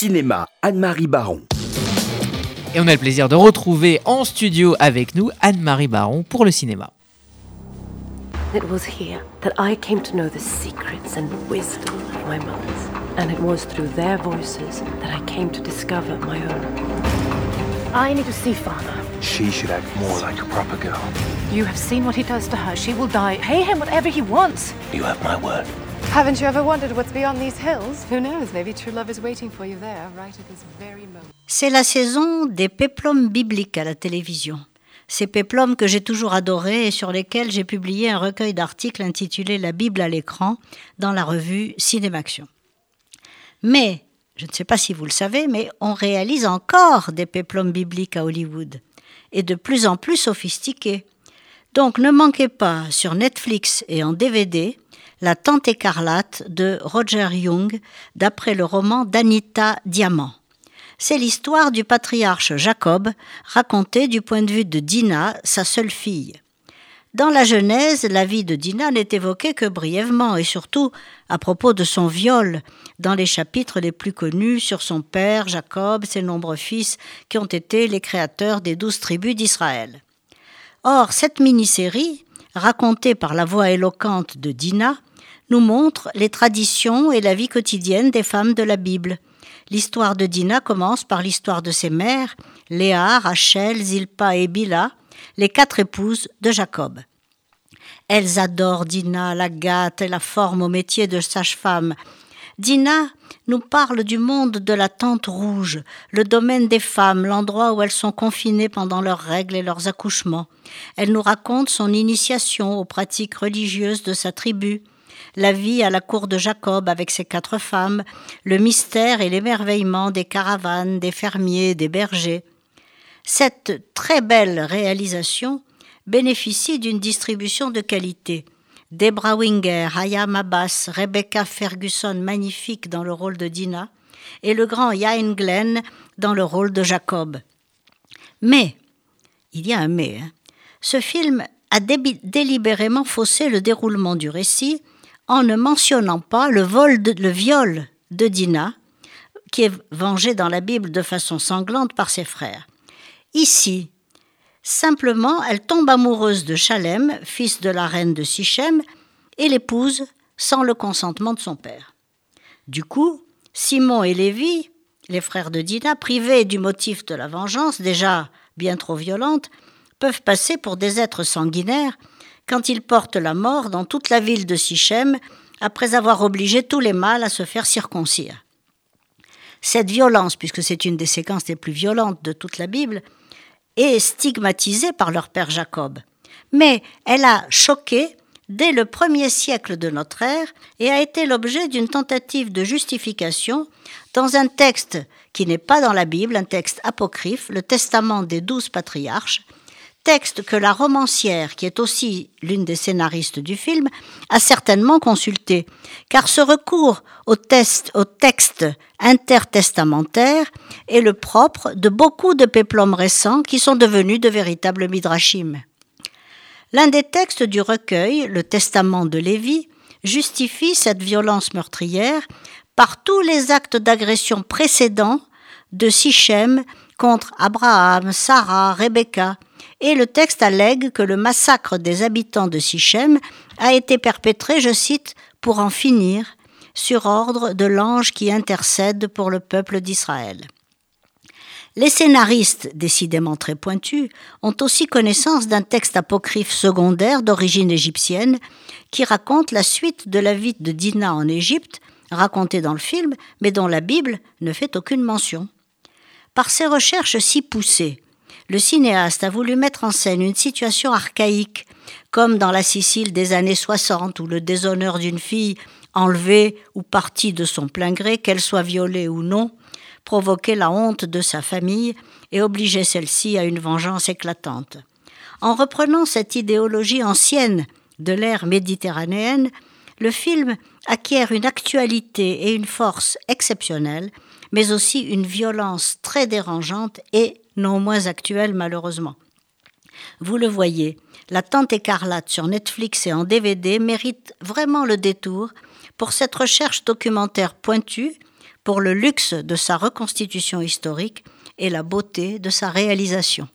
Cinéma, Anne-Marie Baron. Et on a le plaisir de retrouver en studio avec nous Anne-Marie Baron pour le cinéma. It was here that I came to know the secrets and wisdom of my mothers. And it was through their voices that I came to discover my own. I need to see father. She should act more like a proper girl. You have seen what he does to her. She will die. Pay him whatever he wants. You have my word. Haven't you ever wondered what's beyond these hills? Who knows? Maybe true love is waiting for you there, right at this very moment. C'est la saison des péplums bibliques à la télévision. Ces péplums que j'ai toujours adorés et sur lesquels j'ai publié un recueil d'articles intitulé La Bible à l'écran dans la revue Cinémaction. Mais, je ne sais pas si vous le savez, mais on réalise encore des péplums bibliques à Hollywood, et de plus en plus sophistiqués. Donc ne manquez pas sur Netflix et en DVD La Tante écarlate de Roger Young, d'après le roman d'Anita Diamant. C'est l'histoire du patriarche Jacob, racontée du point de vue de Dina, sa seule fille. Dans la Genèse, la vie de Dina n'est évoquée que brièvement et surtout à propos de son viol, dans les chapitres les plus connus sur son père Jacob, ses nombreux fils qui ont été les créateurs des douze tribus d'Israël. Or, cette mini-série, racontée par la voix éloquente de Dina, nous montre les traditions et la vie quotidienne des femmes de la Bible. L'histoire de Dina commence par l'histoire de ses mères, Léa, Rachel, Zilpa et Bila, les quatre épouses de Jacob. Elles adorent Dina, la et la forment au métier de sage-femme. Dina nous parle du monde de la tente rouge, le domaine des femmes, l'endroit où elles sont confinées pendant leurs règles et leurs accouchements. Elle nous raconte son initiation aux pratiques religieuses de sa tribu, la vie à la cour de Jacob avec ses quatre femmes, le mystère et l'émerveillement des caravanes, des fermiers, des bergers. Cette très belle réalisation bénéficie d'une distribution de qualité. Debra Winger, Hayam Abbas, Rebecca Ferguson, magnifique dans le rôle de Dina, et le grand Yain Glenn dans le rôle de Jacob. Mais, il y a un mais, hein, ce film a délibérément faussé le déroulement du récit en ne mentionnant pas le, viol de Dina, qui est vengé dans la Bible de façon sanglante par ses frères. Ici, simplement, elle tombe amoureuse de Chalem, fils de la reine de Sichem, et l'épouse sans le consentement de son père. Du coup, Simon et Lévi, les frères de Dina, privés du motif de la vengeance, déjà bien trop violente, peuvent passer pour des êtres sanguinaires quand ils portent la mort dans toute la ville de Sichem après avoir obligé tous les mâles à se faire circoncire. Cette violence, puisque c'est une des séquences les plus violentes de toute la Bible, est stigmatisée par leur père Jacob. Mais elle a choqué dès le premier siècle de notre ère et a été l'objet d'une tentative de justification dans un texte qui n'est pas dans la Bible, un texte apocryphe, le Testament des douze patriarches, texte que la romancière, qui est aussi l'une des scénaristes du film, a certainement consulté, car ce recours au, test, texte intertestamentaire est le propre de beaucoup de péplums récents qui sont devenus de véritables midrashim. L'un des textes du recueil, le Testament de Lévi, justifie cette violence meurtrière par tous les actes d'agression précédents de Sichem contre Abraham, Sarah, Rebecca, et le texte allègue que le massacre des habitants de Sichem a été perpétré, je cite, pour en finir, sur ordre de l'ange qui intercède pour le peuple d'Israël. Les scénaristes, décidément très pointus, ont aussi connaissance d'un texte apocryphe secondaire d'origine égyptienne qui raconte la suite de la vie de Dina en Égypte, racontée dans le film, mais dont la Bible ne fait aucune mention. Par ses recherches si poussées, le cinéaste a voulu mettre en scène une situation archaïque, comme dans la Sicile des années 60, où le déshonneur d'une fille enlevée ou partie de son plein gré, qu'elle soit violée ou non, provoquait la honte de sa famille et obligeait celle-ci à une vengeance éclatante. En reprenant cette idéologie ancienne de l'ère méditerranéenne, le film acquiert une actualité et une force exceptionnelles, mais aussi une violence très dérangeante et non moins actuelle malheureusement. Vous le voyez, La Tante écarlate sur Netflix et en DVD mérite vraiment le détour pour cette recherche documentaire pointue, pour le luxe de sa reconstitution historique et la beauté de sa réalisation.